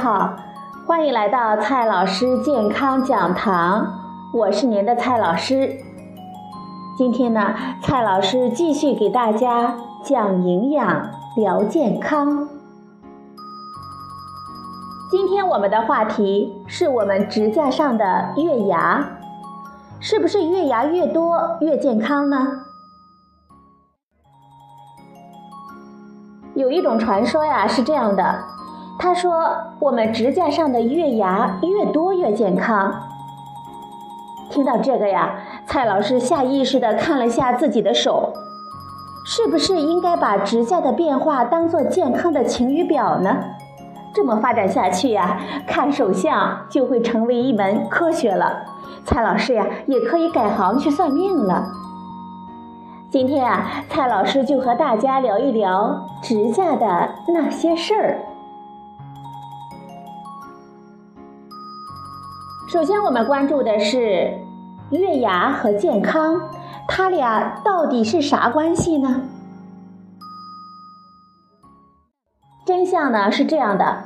好，欢迎来到蔡老师健康讲堂，我是您的蔡老师。今天呢，蔡老师继续给大家讲营养、聊健康。今天我们的话题是我们指甲上的月牙，是不是月牙越多越健康呢？有一种传说呀，是这样的。他说：“我们指甲上的月牙越多越健康。”听到这个呀，蔡老师下意识地看了下自己的手，是不是应该把指甲的变化当做健康的晴雨表呢？这么发展下去呀，看手相就会成为一门科学了。蔡老师呀，也可以改行去算命了。今天啊，蔡老师就和大家聊一聊指甲的那些事儿。首先，我们关注的是月牙和健康，它俩到底是啥关系呢？真相呢是这样的，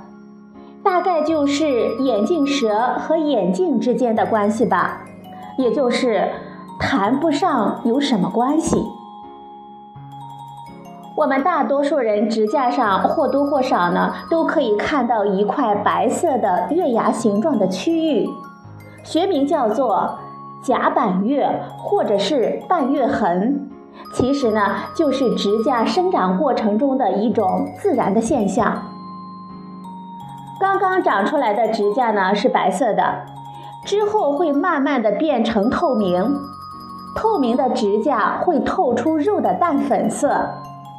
大概就是眼镜蛇和眼镜之间的关系吧，也就是谈不上有什么关系。我们大多数人指甲上或多或少呢都可以看到一块白色的月牙形状的区域。学名叫做甲板月或者是半月痕，其实呢就是指甲生长过程中的一种自然的现象。刚刚长出来的指甲呢是白色的，之后会慢慢的变成透明，透明的指甲会透出肉的淡粉色，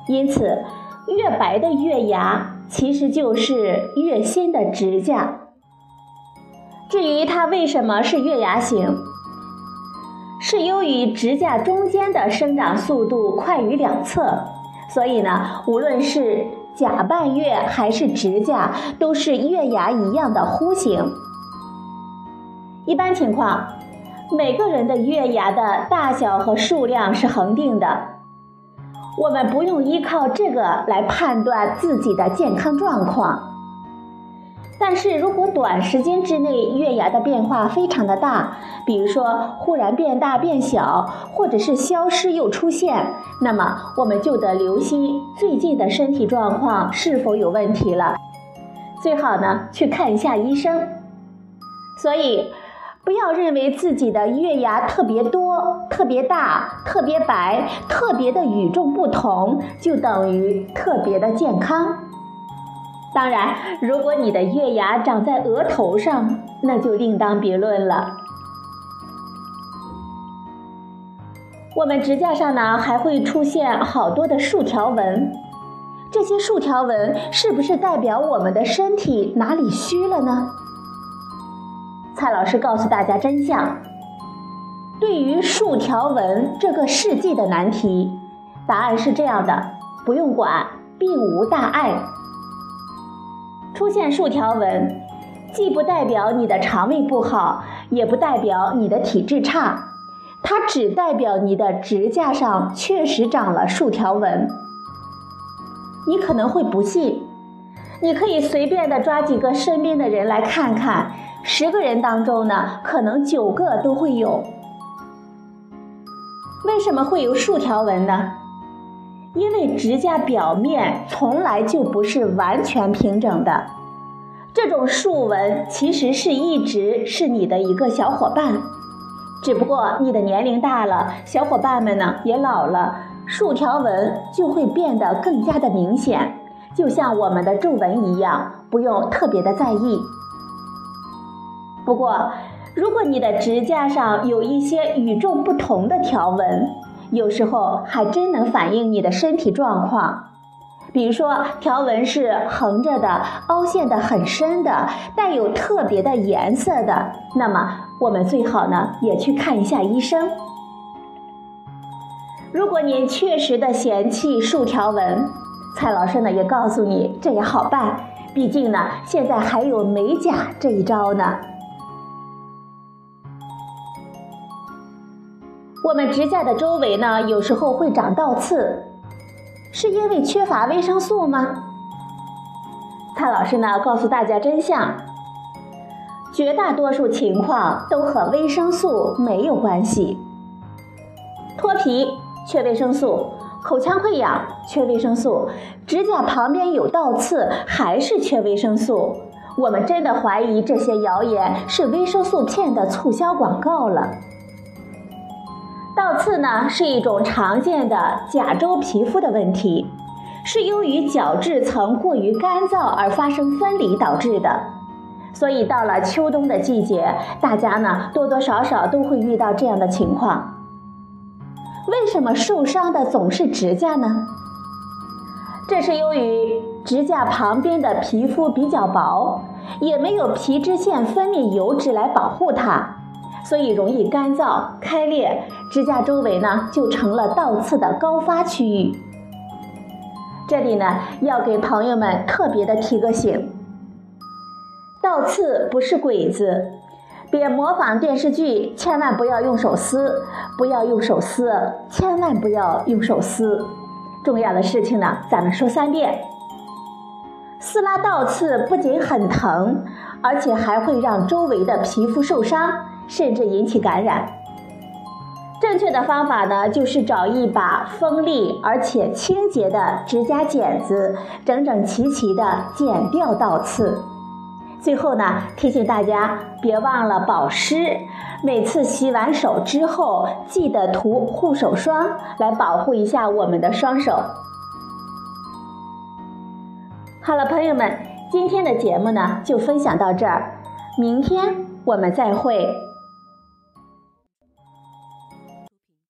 因此越白的月牙其实就是越新的指甲。至于它为什么是月牙形，是由于指甲中间的生长速度快于两侧，所以呢，无论是甲半月还是指甲，都是月牙一样的弧形。一般情况，每个人的月牙的大小和数量是恒定的，我们不用依靠这个来判断自己的健康状况。但是如果短时间之内月牙的变化非常的大，比如说忽然变大变小，或者是消失又出现，那么我们就得留心最近的身体状况是否有问题了，最好呢去看一下医生。所以，不要认为自己的月牙特别多、特别大、特别白、特别的与众不同，就等于特别的健康。当然，如果你的月牙长在额头上，那就另当别论了。我们指甲上呢，还会出现好多的竖条纹，这些竖条纹是不是代表我们的身体哪里虚了呢？蔡老师告诉大家真相：对于竖条纹这个世纪的难题，答案是这样的，不用管，并无大碍。出现竖条纹，既不代表你的肠胃不好，也不代表你的体质差，它只代表你的指甲上确实长了竖条纹。你可能会不信，你可以随便的抓几个身边的人来看看，十个人当中呢，可能九个都会有。为什么会有竖条纹呢？因为指甲表面从来就不是完全平整的，这种竖纹其实是一直是你的一个小伙伴，只不过你的年龄大了，小伙伴们呢也老了，竖条纹就会变得更加的明显，就像我们的皱纹一样，不用特别的在意。不过，如果你的指甲上有一些与众不同的条纹，有时候还真能反映你的身体状况，比如说条纹是横着的、凹陷的很深的、带有特别的颜色的，那么我们最好呢也去看一下医生。如果您确实的嫌弃竖条纹，蔡老师呢也告诉你这也好办，毕竟呢现在还有美甲这一招呢。我们指甲的周围呢，有时候会长倒刺，是因为缺乏维生素吗？蔡老师呢告诉大家真相，绝大多数情况都和维生素没有关系。脱皮缺维生素，口腔溃疡缺维生素，指甲旁边有倒刺还是缺维生素。我们真的怀疑这些谣言是维生素片的促销广告了。倒刺呢是一种常见的甲周皮肤的问题，是由于角质层过于干燥而发生分离导致的。所以到了秋冬的季节，大家呢多多少少都会遇到这样的情况。为什么受伤的总是指甲呢？这是由于指甲旁边的皮肤比较薄，也没有皮脂腺分泌油脂来保护它，所以容易干燥开裂，指甲周围呢就成了倒刺的高发区域。这里呢要给朋友们特别的提个醒：倒刺不是鬼子，别模仿电视剧，千万不要用手撕，不要用手撕，千万不要用手撕。重要的事情呢，咱们说三遍。撕拉倒刺不仅很疼，而且还会让周围的皮肤受伤，甚至引起感染。正确的方法呢，就是找一把锋利而且清洁的指甲剪子，整整齐齐地剪掉倒刺。最后呢，提醒大家别忘了保湿，每次洗完手之后记得涂护手霜，来保护一下我们的双手。好了，朋友们，今天的节目呢就分享到这儿，明天我们再会。